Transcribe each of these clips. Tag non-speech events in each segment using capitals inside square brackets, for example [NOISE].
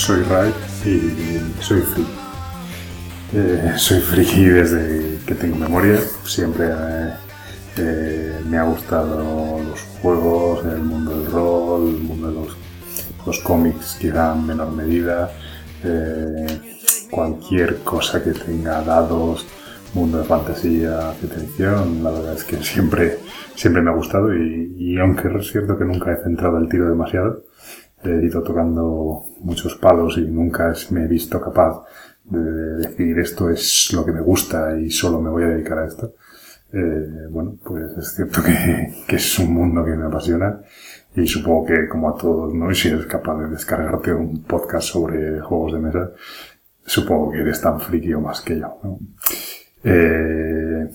eh, soy Ray y soy friki. Eh, soy friki [LAUGHS] desde que tengo memoria, siempre eh, me ha gustado los juegos, el mundo del rol, el mundo de los, los cómics quizá en menor medida, cualquier cosa que tenga dados, mundo de fantasía, ciencia la verdad es que siempre, siempre me ha gustado y aunque es cierto que nunca he centrado el tiro demasiado, he ido tocando muchos palos y nunca me he visto capaz de decir esto es lo que me gusta y solo me voy a dedicar a esto. Eh, bueno, pues es cierto [LAUGHS] que, es un mundo que me apasiona y supongo que como a todos, ¿no? Si eres capaz de descargarte un podcast sobre juegos de mesa, supongo que eres tan friki o más que yo. Eh,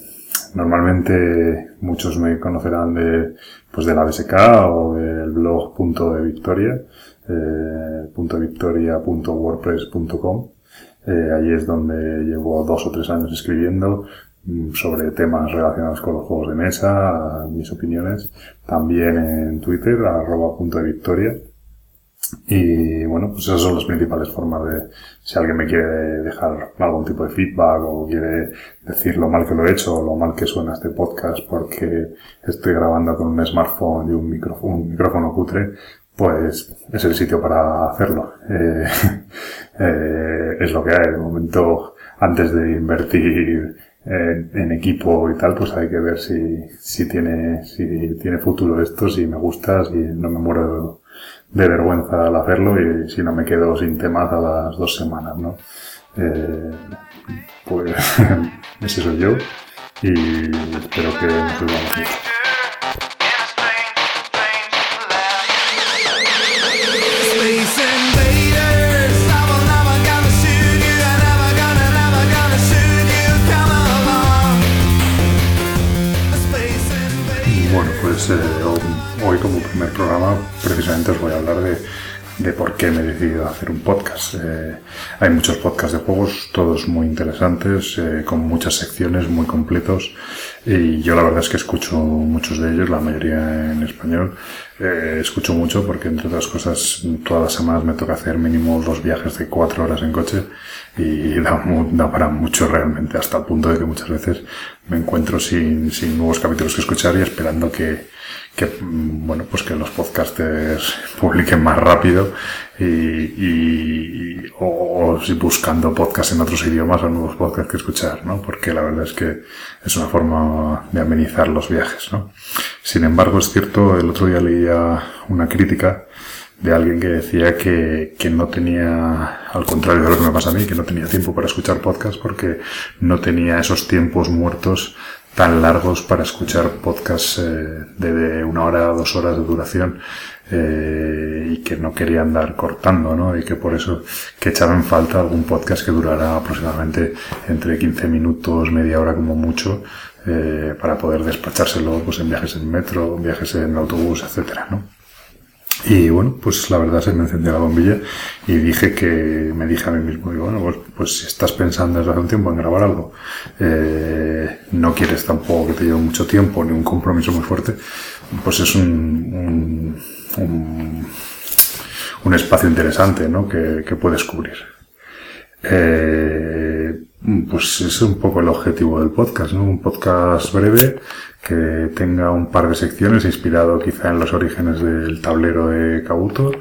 normalmente muchos me conocerán de, pues de la BSK o del blog punto de victoria, eh, punto victoria punto wordpress.com. Eh, ahí es donde llevo dos o tres años escribiendo mm, sobre temas relacionados con los juegos de mesa, mis opiniones. También en Twitter, arroba punto de victoria. Y bueno, pues esas son las principales formas de, si alguien me quiere dejar algún tipo de feedback o quiere decir lo mal que lo he hecho o lo mal que suena este podcast porque estoy grabando con un smartphone y un micrófono, un micrófono cutre, pues es el sitio para hacerlo. [LAUGHS] Eh, eh, es lo que hay. De momento, antes de invertir en, en, equipo y tal, pues hay que ver si, si tiene, si tiene futuro esto, si me gusta, si no me muero de vergüenza al hacerlo y si no me quedo sin temas a las dos semanas, ¿no? Eh, pues [LAUGHS] ese soy yo y espero que nos veamos hoy como primer programa precisamente os voy a hablar de, de por qué me he decidido hacer un podcast. Eh, hay muchos podcasts de juegos, todos muy interesantes, eh, con muchas secciones, muy completos. Y yo la verdad es que escucho muchos de ellos, la mayoría en español. Eh, escucho mucho porque, entre otras cosas, todas las semanas me toca hacer mínimo dos viajes de cuatro horas en coche y da, da para mucho realmente, hasta el punto de que muchas veces me encuentro sin, sin nuevos capítulos que escuchar y esperando que, que bueno pues que los podcasters publiquen más rápido y, y o, buscando podcasts en otros idiomas o nuevos podcasts que escuchar no porque la verdad es que es una forma de amenizar los viajes no sin embargo es cierto el otro día leía una crítica de alguien que decía que, que no tenía, al contrario de lo que me pasa a mí, que no tenía tiempo para escuchar podcasts porque no tenía esos tiempos muertos tan largos para escuchar podcasts eh, de, una hora dos horas de duración eh, y que no quería andar cortando, ¿no? Y que por eso que echaba en falta algún podcast que durara aproximadamente entre 15 minutos, media hora como mucho, eh, para poder despachárselo pues en viajes en metro, viajes en autobús, etcétera, ¿no? Y bueno, pues la verdad se me encendió la bombilla y dije que, me dije a mí mismo, digo, bueno, pues, pues si estás pensando desde hace un tiempo en grabar algo, eh, no quieres tampoco que te lleve mucho tiempo ni un compromiso muy fuerte, pues es un, un, espacio interesante, ¿no? Que, que puedes cubrir. Eh, pues es un poco el objetivo del podcast, ¿no? Un podcast breve que tenga un par de secciones inspirado quizá en los orígenes del tablero de Kabuto,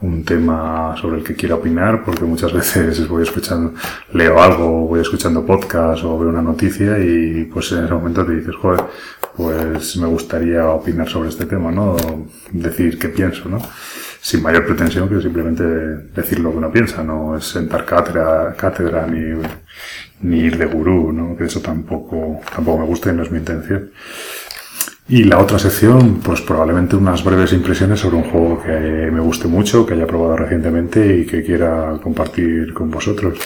un tema sobre el que quiero opinar, porque muchas veces voy escuchando, leo algo, voy escuchando podcast o veo una noticia y pues en ese momento te dices, joder, pues me gustaría opinar sobre este tema, ¿no? Decir qué pienso, ¿no? Sin mayor pretensión que simplemente decir lo que uno piensa, no es sentar cátedra, cátedra ni, ir de gurú, ¿no? Que eso tampoco, tampoco me gusta y no es mi intención. Y la otra sección, pues probablemente unas breves impresiones sobre un juego que me guste mucho, que haya probado recientemente y que quiera compartir con vosotros.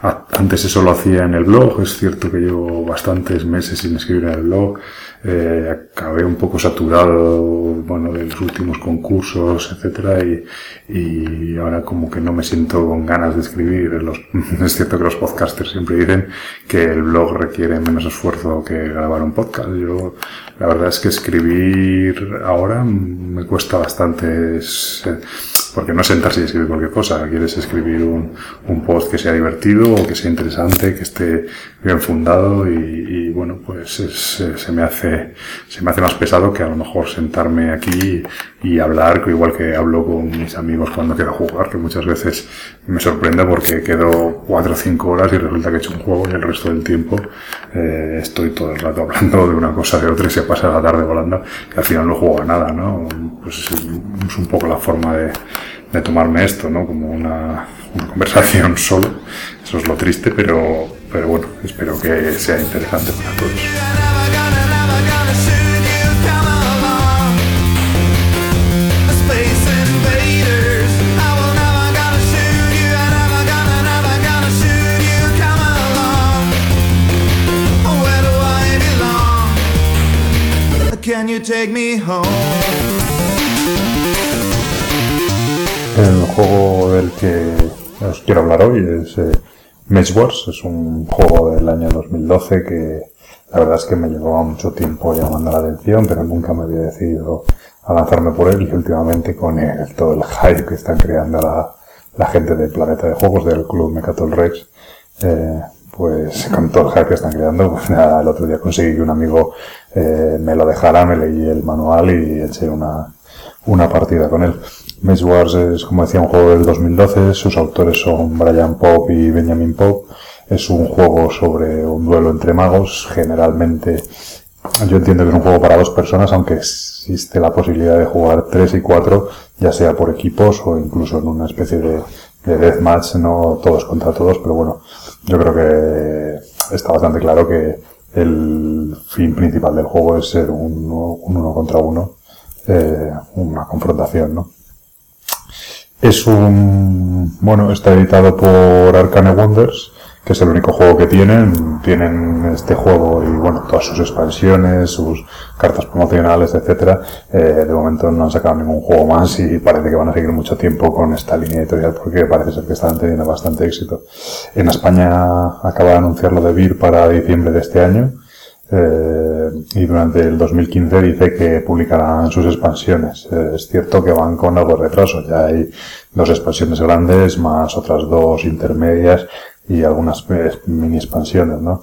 Antes eso lo hacía en el blog, es cierto que llevo bastantes meses sin escribir en el blog, eh, acabé un poco saturado, bueno, de los últimos concursos, etcétera, y, y ahora como que no me siento con ganas de escribir. Los, [LAUGHS] es cierto que los podcasters siempre dicen que el blog requiere menos esfuerzo que grabar un podcast. Yo, la verdad es que escribir ahora me cuesta bastante. Es, porque no sentarse y escribir cualquier cosa, quieres escribir un, un post que sea divertido o que sea interesante, que esté bien fundado y, y bueno, pues es, se me hace, se me hace más pesado que a lo mejor sentarme aquí y hablar, igual que hablo con mis amigos cuando quiero jugar, que muchas veces me sorprende porque quedo cuatro o cinco horas y resulta que he hecho un juego y el resto del tiempo eh, estoy todo el rato [LAUGHS] hablando de una cosa de otra y se pasa la tarde volando y al final no juego a nada, ¿no? Pues es, es un poco la forma de, de tomarme esto, ¿no? Como una, una conversación [LAUGHS] solo. Eso es lo triste, pero, pero bueno, espero que sea interesante para todos. Can you take me home? El juego del que os quiero hablar hoy es eh, Mage Wars, es un juego del año 2012 que la verdad es que me llevaba mucho tiempo llamando la atención, pero nunca me había decidido a lanzarme por él. Y últimamente con el, todo el hype que están creando la, la gente de Planeta de Juegos, del club Mecatol Rex, eh, pues con todo el hype que están creando, pues nada, el otro día conseguí que un amigo eh, me lo dejara, me leí el manual y eché una, una partida con él. Mage Wars es, como decía, un juego del 2012, sus autores son Brian Pope y Benjamin Pope. Es un juego sobre un duelo entre magos, generalmente yo entiendo que es un juego para dos personas, aunque existe la posibilidad de jugar tres y cuatro, ya sea por equipos o incluso en una especie de, de deathmatch, no todos contra todos, pero bueno, yo creo que está bastante claro que el fin principal del juego es ser un uno contra uno, eh, una confrontación, ¿no? Es un, bueno, está editado por Arcane Wonders, que es el único juego que tienen. Tienen este juego y bueno, todas sus expansiones, sus cartas promocionales, etcétera. Eh, de momento no han sacado ningún juego más y parece que van a seguir mucho tiempo con esta línea editorial porque parece ser que están teniendo bastante éxito. En España acaba de anunciar lo de Vir para diciembre de este año. Eh, y durante el 2015 dice que publicarán sus expansiones. Eh, es cierto que van con algo de retraso. Ya hay dos expansiones grandes más otras dos intermedias y algunas mini expansiones, ¿no?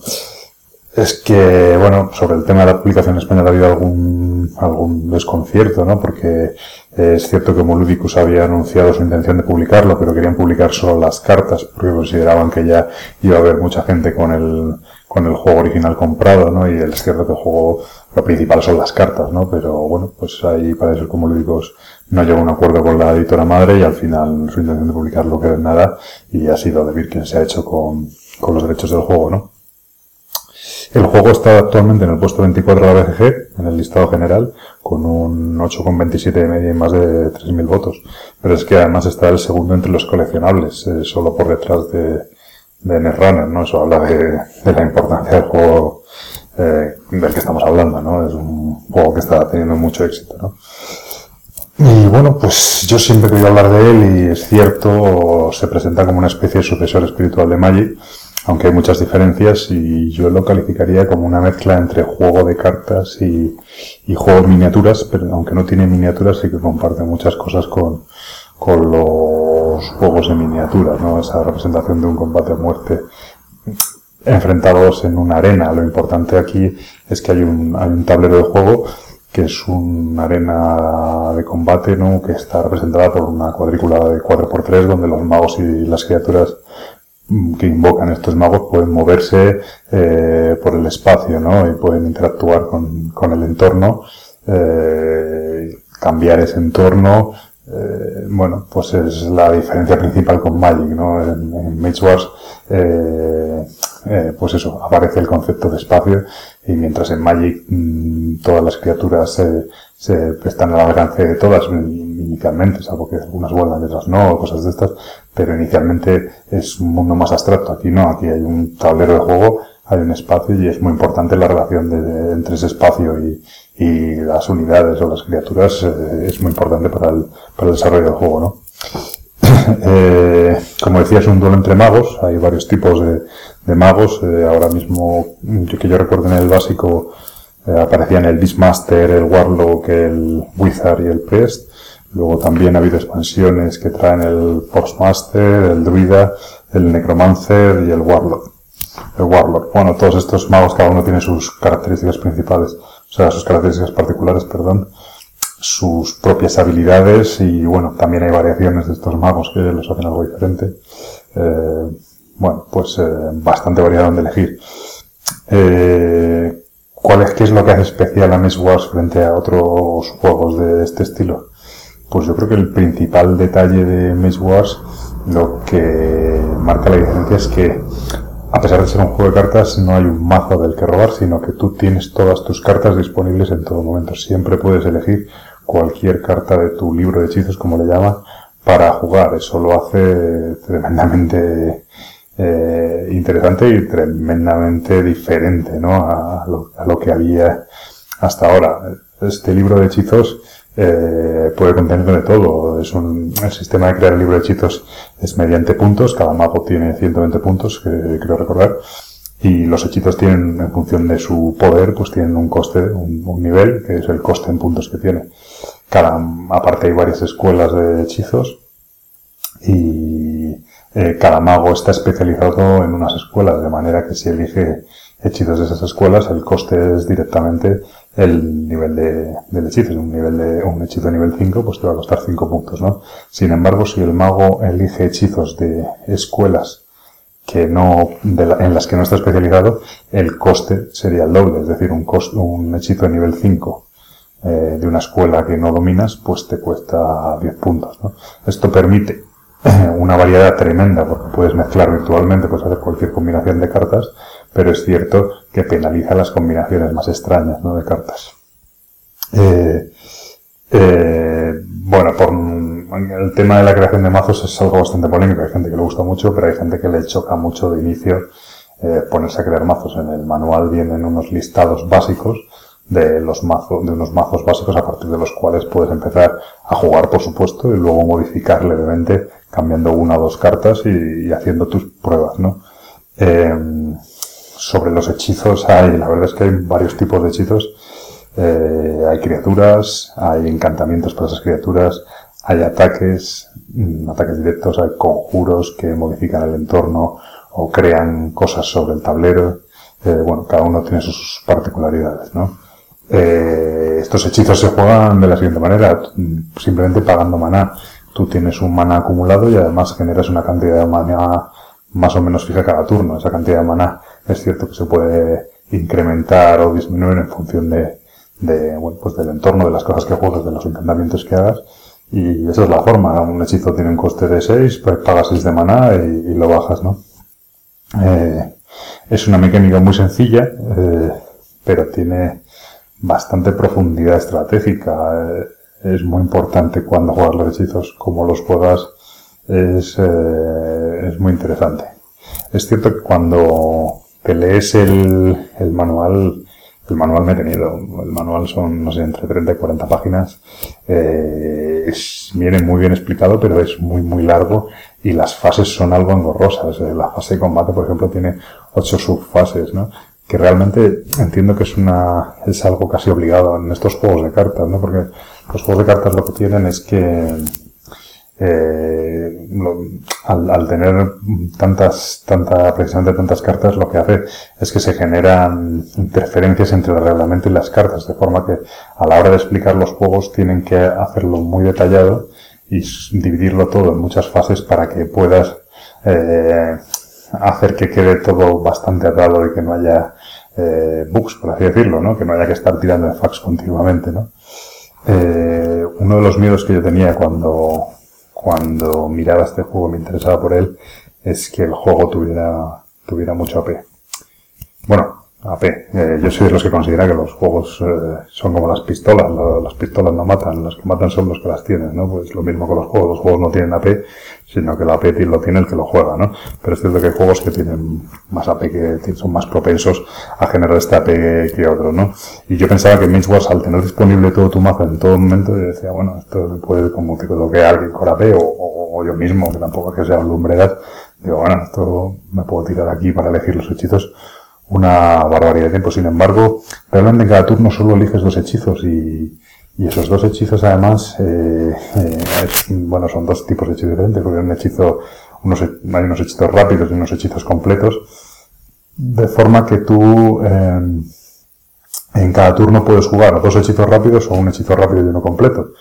Es que, bueno, sobre el tema de la publicación española ha habido algún, algún desconcierto, ¿no? Porque es cierto que Moludicus había anunciado su intención de publicarlo, pero querían publicar solo las cartas porque consideraban que ya iba a haber mucha gente con el, con el juego original comprado, ¿no? Y es cierto que el juego, lo principal son las cartas, ¿no? Pero bueno, pues ahí parece como Moludicus no llegó a un acuerdo con la editora madre y al final su intención de publicarlo quedó en nada y ha sido de quien se ha hecho con, con los derechos del juego, ¿no? El juego está actualmente en el puesto 24 de la BGG, en el listado general, con un 8,27 de media y más de 3.000 votos. Pero es que además está el segundo entre los coleccionables, eh, solo por detrás de, de Netrunner, ¿no? Eso habla de, la importancia del juego eh, del que estamos hablando, ¿no? Es un juego que está teniendo mucho éxito, ¿no? Y bueno, pues yo siempre he querido hablar de él y es cierto, se presenta como una especie de sucesor espiritual de Magic, aunque hay muchas diferencias y yo lo calificaría como una mezcla entre juego de cartas y, y juego de miniaturas, pero aunque no tiene miniaturas sí que comparte muchas cosas con, con los juegos de miniatura, ¿no? Esa representación de un combate a muerte enfrentados en una arena. Lo importante aquí es que hay un, hay un tablero de juego que es una arena de combate, ¿no? Que está representada por una cuadrícula de 4x3 donde los magos y las criaturas que invocan estos magos pueden moverse eh, por el espacio, ¿no? Y pueden interactuar con, con el entorno, eh, cambiar ese entorno. Eh, bueno, pues es la diferencia principal con Magic, ¿no? En, en Mage Wars, pues eso, aparece el concepto de espacio y mientras en Magic mmm, todas las criaturas se, están al alcance de todas inicialmente, salvo que algunas vuelan, otras no, cosas de estas, pero inicialmente es un mundo más abstracto. Aquí no, aquí hay un tablero de juego, hay un espacio y es muy importante la relación de, entre ese espacio y, las unidades o las criaturas, eh, es muy importante para el, para el desarrollo del juego, ¿no? [COUGHS] eh, como decía, es un duelo entre magos, hay varios tipos de, magos, eh, ahora mismo, yo, que yo recuerdo en el básico, aparecían el Beastmaster, el Warlock, el Wizard y el Priest. Luego también ha habido expansiones que traen el Postmaster, el Druida, el Necromancer y el Warlock. El Warlock. Bueno, todos estos magos cada uno tiene sus características principales, o sea, sus características particulares, perdón, sus propias habilidades y bueno, también hay variaciones de estos magos que los hacen algo diferente. Eh, bueno, pues eh, bastante variado donde elegir. Eh, ¿Cuál es, qué es lo que hace especial a Miss Wars frente a otros juegos de este estilo? Pues yo creo que el principal detalle de Miss Wars, lo que marca la diferencia es que a pesar de ser un juego de cartas, no hay un mazo del que robar, sino que tú tienes todas tus cartas disponibles en todo momento. Siempre puedes elegir cualquier carta de tu libro de hechizos, como le llaman, para jugar. Eso lo hace tremendamente eh, interesante y tremendamente diferente ¿no? a lo que había hasta ahora. Este libro de hechizos eh, puede contener de todo. Es un, el sistema de crear el libro de hechizos es mediante puntos. Cada mago tiene 120 puntos, que creo recordar. Y los hechizos tienen, en función de su poder, pues tienen un coste, un, nivel, que es el coste en puntos que tiene. Cada, aparte hay varias escuelas de hechizos. Y eh, cada mago está especializado en unas escuelas, de manera que si elige hechizos de esas escuelas, el coste es directamente el nivel de, del hechizo. Un nivel de, un hechizo de nivel 5, pues te va a costar 5 puntos, ¿no? Sin embargo, si el mago elige hechizos de escuelas que no, de la, en las que no está especializado, el coste sería el doble, es decir, un, coste, un hechizo de nivel 5 eh, de una escuela que no dominas, pues te cuesta 10 puntos, ¿no? Esto permite [CLEARS THROAT] una variedad tremenda porque puedes mezclar virtualmente, puedes hacer cualquier combinación de cartas, pero es cierto que penaliza las combinaciones más extrañas ¿no? de cartas. Eh, eh, bueno, por el tema de la creación de mazos es algo bastante polémico. Hay gente que le gusta mucho, pero hay gente que le choca mucho de inicio eh, ponerse a crear mazos. En el manual vienen unos listados básicos de los mazos, de unos mazos básicos a partir de los cuales puedes empezar a jugar, por supuesto, y luego modificar levemente, cambiando una o dos cartas y, haciendo tus pruebas, ¿no? Eh, sobre los hechizos hay, la verdad es que hay varios tipos de hechizos. Eh, hay criaturas, hay encantamientos para esas criaturas, hay ataques, mm, ataques directos, hay conjuros que modifican el entorno o crean cosas sobre el tablero. Eh, bueno, cada uno tiene sus particularidades, ¿no? Eh, estos hechizos se juegan de la siguiente manera, simplemente pagando maná. Tú tienes un maná acumulado y además generas una cantidad de maná más o menos fija cada turno. Esa cantidad de maná es cierto que se puede incrementar o disminuir en función de, pues del entorno, de las cosas que juegas, de los encantamientos que hagas. Y esa es la forma. Un hechizo tiene un coste de 6, pues pagas 6 de maná y, lo bajas, ¿no? Eh, es una mecánica muy sencilla, eh, pero tiene bastante profundidad estratégica. Eh, es muy importante cuando juegas los hechizos, como los juegas, es muy interesante. Es cierto que cuando te lees el, el manual, el manual me he tenido, el manual son, no sé, entre 30 y 40 páginas, eh, viene muy bien explicado, pero es muy, muy largo y las fases son algo engorrosas. La fase de combate, por ejemplo, tiene ocho subfases, ¿no? que realmente entiendo que es una es algo casi obligado en estos juegos de cartas, ¿no? Porque los juegos de cartas lo que tienen es que eh, al, tener tantas, tanta, precisamente tantas cartas, lo que hace es que se generan interferencias entre el reglamento y las cartas, de forma que a la hora de explicar los juegos tienen que hacerlo muy detallado y dividirlo todo en muchas fases para que puedas eh, hacer que quede todo bastante atado y que no haya eh, bugs, por así decirlo, ¿no? Que no haya que estar tirando de fax continuamente, ¿no? Eh, uno de los miedos que yo tenía cuando, cuando miraba este juego, me interesaba por él, es que el juego tuviera, tuviera mucho AP. Bueno, AP. Eh, yo soy de los que considera que los juegos eh, son como las pistolas. las pistolas no matan, los que matan son los que las tienen, ¿no? Pues lo mismo con los juegos. Los juegos no tienen AP, sino que el AP lo tiene el que lo juega, ¿no? Pero es cierto que hay juegos que tienen más AP, que son más propensos a generar este AP que otros, ¿no? Y yo pensaba que Mage Wars, al tener disponible todo tu mazo en todo momento, yo decía, bueno, esto puede como que alguien con AP o, o, yo mismo, que tampoco es que sea un lumbredad. Digo, bueno, esto me puedo tirar aquí para elegir los hechizos una barbaridad de tiempo. Sin embargo, realmente en cada turno solo eliges dos hechizos y, Y esos dos hechizos además, eh, eh, bueno, son dos tipos de hechizos diferentes, porque un hechizo, unos, hay unos hechizos rápidos y unos hechizos completos, de forma que tú eh, en cada turno puedes jugar dos hechizos rápidos o un hechizo rápido y uno completo.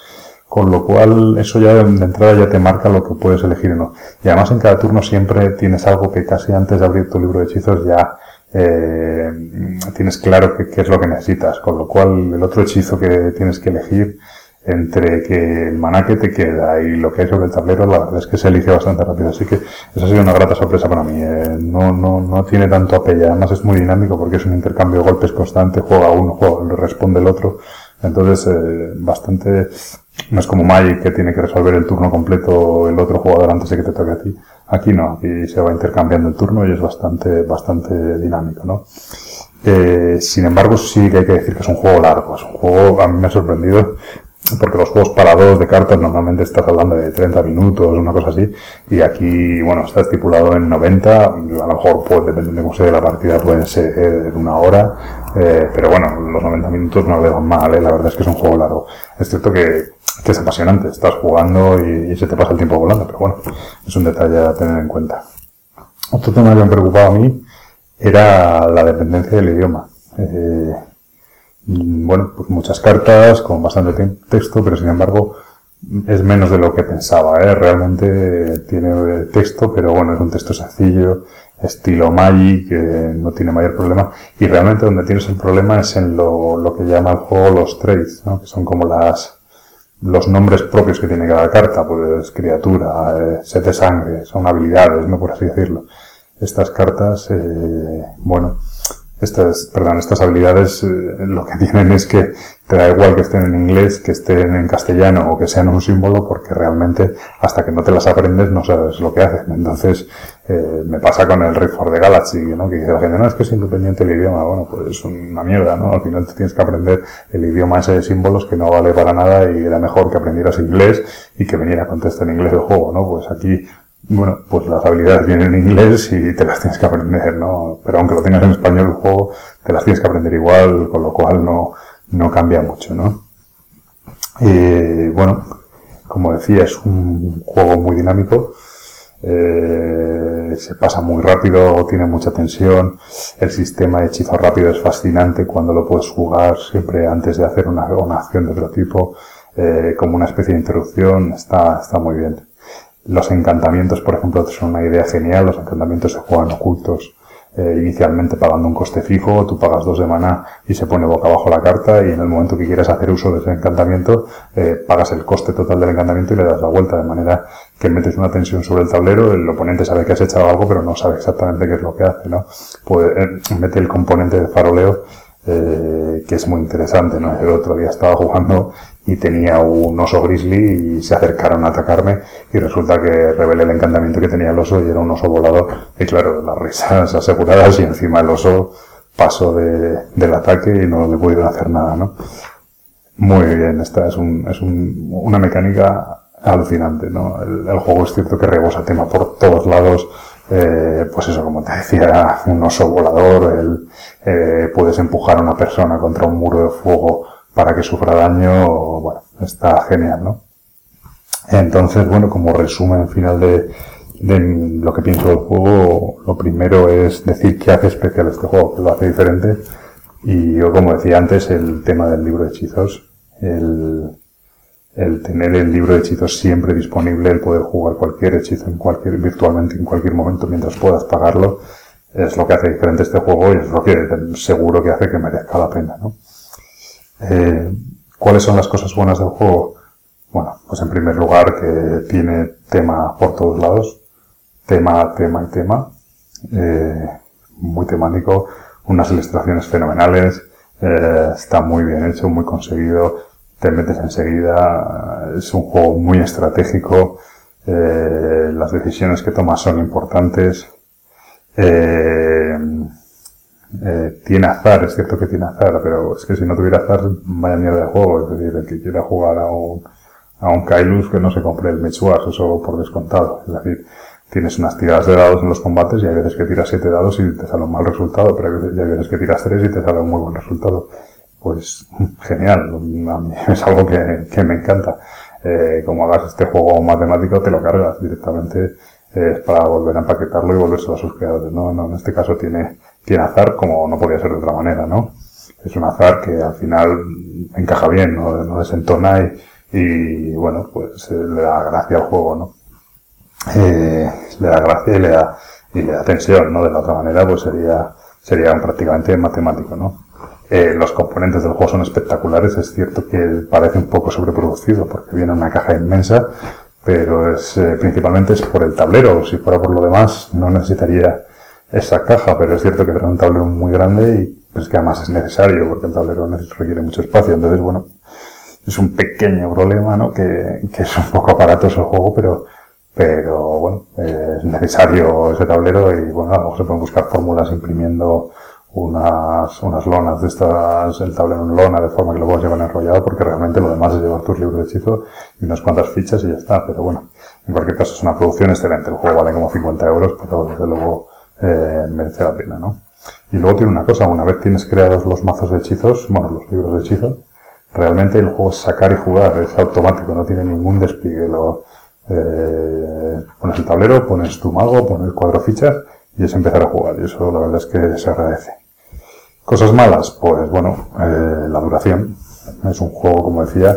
Con lo cual, eso ya de entrada ya te marca lo que puedes elegir o no. Y además en cada turno siempre tienes algo que casi antes de abrir tu libro de hechizos ya eh, tienes claro qué es lo que necesitas. Con lo cual, el otro hechizo que tienes que elegir entre que el maná que te queda y lo que hay sobre el tablero, la verdad es que se elige bastante rápido. Así que esa ha sido una grata sorpresa para mí. Eh, no, no, no tiene tanto apello. Además es muy dinámico porque es un intercambio de golpes constante. Juega uno, juega, responde el otro. Entonces, eh, bastante, no es como Magic que tiene que resolver el turno completo el otro jugador antes de que te toque a ti. Aquí no, aquí se va intercambiando el turno y es bastante, bastante dinámico, ¿no? Eh, sin embargo, sí que hay que decir que es un juego largo. Es un juego, a mí me ha sorprendido porque los juegos para dos de cartas normalmente estás hablando de 30 minutos, una cosa así, y aquí, bueno, está estipulado en 90, a lo mejor, pues, dependiendo de cómo sea la partida, puede ser en una hora, eh, pero bueno, los 90 minutos no le van mal, ¿eh? la verdad es que es un juego largo. Es cierto que, es apasionante, estás jugando y, y, se te pasa el tiempo volando, pero bueno, es un detalle a tener en cuenta. Otro tema que me preocupaba a mí era la dependencia del idioma. Eh, bueno, pues muchas cartas con bastante texto, pero sin embargo es menos de lo que pensaba, ¿eh? Realmente tiene texto, pero bueno, es un texto sencillo, estilo Magic, que no tiene mayor problema. Y realmente donde tienes el problema es en lo, que llama el juego los traits, ¿no? Que son como las, los nombres propios que tiene cada carta, pues criatura, eh, set de sangre, son habilidades, ¿no? Por así decirlo. Estas cartas, eh, bueno, estas, perdón, estas habilidades eh, lo que [LAUGHS] tienen es que te da igual que estén en inglés, que estén en castellano o que sean un símbolo, porque realmente hasta que no te las aprendes no sabes lo que hacen. Entonces, eh, me pasa con el Rift for the Galaxy, ¿no? Que dice la gente, no, es que es independiente el idioma. Bueno, pues es una mierda, ¿no? Al final te tienes que aprender el idioma ese de símbolos que no vale para nada y era mejor que aprendieras inglés y que viniera con texto en inglés el juego, ¿no? Pues aquí bueno, pues las habilidades vienen en inglés y te las tienes que aprender, ¿no? Pero aunque lo tengas en español el juego, te las tienes que aprender igual, con lo cual no, no cambia mucho, ¿no? Y bueno, como decía, es un juego muy dinámico, eh, se pasa muy rápido, tiene mucha tensión, el sistema de hechizo rápido es fascinante cuando lo puedes jugar siempre antes de hacer una, una acción de otro tipo, eh, como una especie de interrupción, está, está muy bien. Los encantamientos, por ejemplo, son una idea genial. Los encantamientos se juegan ocultos. Eh, inicialmente pagando un coste fijo, tú pagas dos de maná y se pone boca abajo la carta y en el momento que quieras hacer uso de ese encantamiento, eh, pagas el coste total del encantamiento y le das la vuelta de manera que metes una tensión sobre el tablero, el oponente sabe que has echado algo pero no sabe exactamente qué es lo que hace, ¿no? Pues eh, mete el componente de faroleo que es muy interesante, ¿no? El otro día estaba jugando y tenía un oso grizzly y se acercaron a atacarme y resulta que revelé el encantamiento que tenía el oso y era un oso volador y claro, las risas aseguradas [LAUGHS] y encima el oso pasó de, del ataque y no le pudieron hacer nada, ¿no? Muy bien, esta es, un, es un, una mecánica alucinante, ¿no? El, juego es cierto que rebosa tema por todos lados, eh, pues eso, como te decía, un oso volador, el, eh, puedes empujar a una persona contra un muro de fuego para que sufra daño, bueno, está genial, ¿no? Entonces, bueno, como resumen final de, lo que pienso del juego, lo primero es decir qué hace especial este juego, que lo hace diferente. Y yo, como decía antes, el tema del libro de hechizos, el, el tener el libro de hechizos siempre disponible, el poder jugar cualquier hechizo en cualquier, virtualmente en cualquier momento mientras puedas pagarlo, es lo que hace diferente este juego y es lo que seguro que hace que merezca la pena, ¿no? Eh, ¿Cuáles son las cosas buenas del juego? Bueno, pues en primer lugar que tiene tema por todos lados, tema, tema y tema, eh, muy temático, unas ilustraciones fenomenales, eh, está muy bien hecho, muy conseguido, te metes enseguida, es un juego muy estratégico, las decisiones que tomas son importantes, eh, tiene azar, es cierto que tiene azar, pero es que si no tuviera azar, vaya mierda de juego, es decir, el que quiera jugar a un, a un Kailus que no se compre el Mechuas, eso por descontado, es decir, tienes unas tiradas de dados en los combates y hay veces que tiras siete dados y te sale un mal resultado, pero hay veces que tiras tres y te sale un muy buen resultado. Pues [LAUGHS] genial, a mí [LAUGHS] es algo que, que me encanta. Eh, como hagas este juego matemático, te lo cargas directamente. Eh, para volver a empaquetarlo y volverse a sus creadores, ¿no? no en este caso tiene, tiene azar como no podía ser de otra manera, ¿no? Es un azar que al final encaja bien, no, desentona y, y bueno, pues eh, le da gracia al juego, ¿no? Eh, le da gracia y le da, y le da tensión, ¿no? De la otra manera, pues sería, sería prácticamente matemático, ¿no? Eh, los componentes del juego son espectaculares, es cierto que parece un poco sobreproducido porque viene una caja inmensa, pero es, eh, principalmente es por el tablero, si fuera por lo demás no necesitaría esa caja, pero es cierto que trae un tablero muy grande y pues que además es necesario porque el tablero requiere mucho espacio, entonces bueno, es un pequeño problema, ¿no? Que, que es un poco aparatoso el juego, pero, pero bueno, es necesario ese tablero y bueno, a lo mejor se pueden buscar fórmulas imprimiendo unas, unas lonas de estas, el tablero en lona, de forma que lo puedas llevar enrollado, porque realmente lo demás es llevar tus libros de hechizo y unas cuantas fichas y ya está. Pero bueno, en cualquier caso es una producción excelente. El juego vale como 50 euros, pero desde luego eh, merece la pena, ¿no? Y luego tiene una cosa, una vez tienes creados los mazos de hechizos, bueno, los libros de hechizo, realmente el juego es sacar y jugar, es automático, no tiene ningún despliegue. Lo, eh, pones el tablero, pones tu mago, pones cuatro fichas y es empezar a jugar. Y eso la verdad es que se agradece. Cosas malas, pues bueno, eh, la duración. Es un juego, como decía,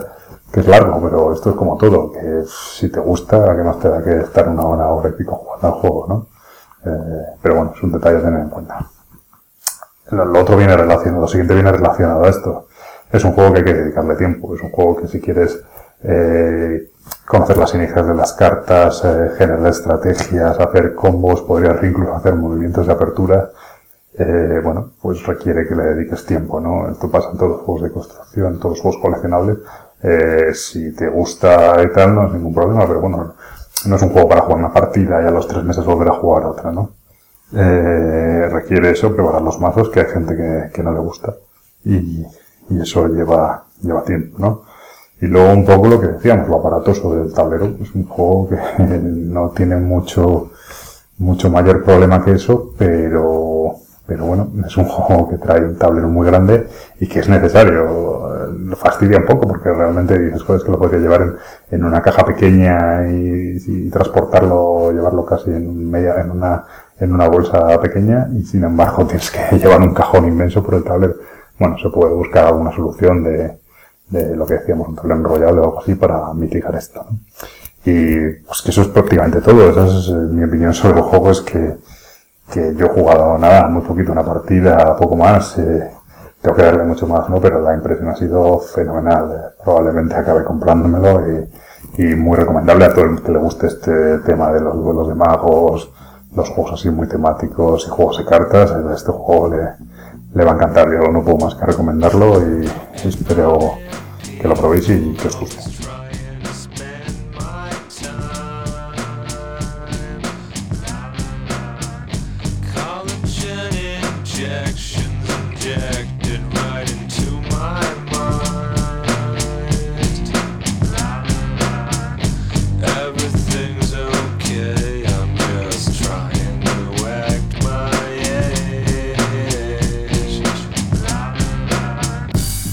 que es largo, pero esto es como todo, que si te gusta, que más te da que estar una hora, hora y pico jugando al juego, ¿no? Eh, pero bueno, es un detalle a tener en cuenta. Lo, otro viene relacionado, lo siguiente viene relacionado a esto. Es un juego que hay que dedicarle tiempo, es un juego que si quieres eh, conocer las inicias de las cartas, eh, generar estrategias, hacer combos, podrías incluso hacer movimientos de apertura, eh, bueno, pues requiere que le dediques tiempo, ¿no? Esto pasa en todos los juegos de construcción, en todos los juegos coleccionables. Eh, si te gusta y tal, no es ningún problema, pero bueno, no es un juego para jugar una partida y a los tres meses volver a jugar otra, ¿no? Eh, requiere eso, preparar los mazos, que hay gente que, que no le gusta. Y, y eso lleva, lleva tiempo, ¿no? Y luego un poco lo que decíamos, lo aparatoso del tablero, es un juego que [LAUGHS] no tiene mucho, mucho mayor problema que eso, pero, pero bueno, es un juego que trae un tablero muy grande y que es necesario. Lo fastidia un poco porque realmente dices, es que lo podría llevar en, en una caja pequeña y, transportarlo, llevarlo casi en media, en una, en una bolsa pequeña y sin embargo [LAUGHS] tienes que llevar un cajón inmenso por el tablero. Bueno, se puede buscar alguna solución de, de lo que decíamos, un tablero enrollable o algo así para mitigar esto. Y pues que eso es prácticamente todo. Esa es eh, mi opinión sobre el juego, es que, que yo he jugado nada, muy poquito, una partida, poco más. Eh, tengo que darle mucho más, ¿no? Pero la impresión ha sido fenomenal. Probablemente acabe comprándomelo y, y muy recomendable a todo el que le guste este tema de los duelos de magos, los juegos así muy temáticos y juegos de cartas. Este juego le, le va a encantar. Yo no puedo más que recomendarlo y espero que lo probéis y que os guste.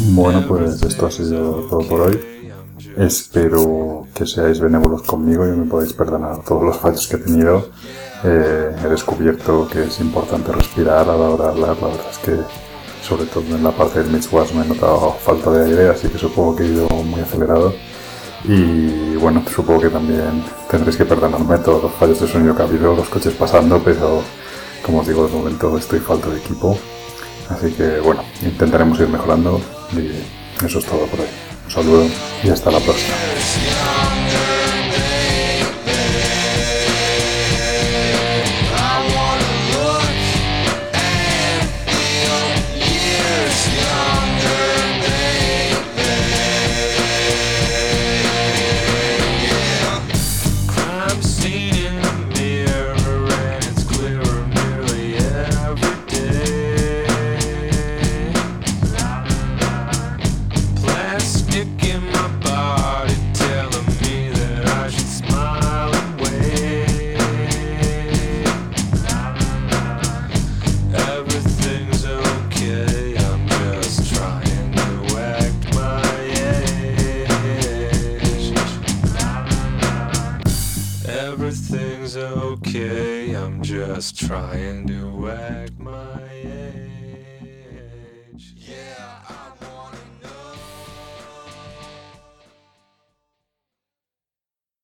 Bueno, pues esto ha sido todo por hoy. Espero que seáis benévolos conmigo y me podéis perdonar todos los fallos que he tenido. Eh, he descubierto que es importante respirar a la hora de hablar. La verdad es que, sobre todo en la parte del Mitzwash, me he notado falta de aire, así que supongo que he ido muy acelerado. Y bueno, supongo que también tendréis que perdonarme todos los fallos de sonido que ha habido, los coches pasando, pero como os digo, de momento estoy falto de equipo. Así que bueno, intentaremos ir mejorando y eso es todo por hoy. Un saludo y hasta la próxima.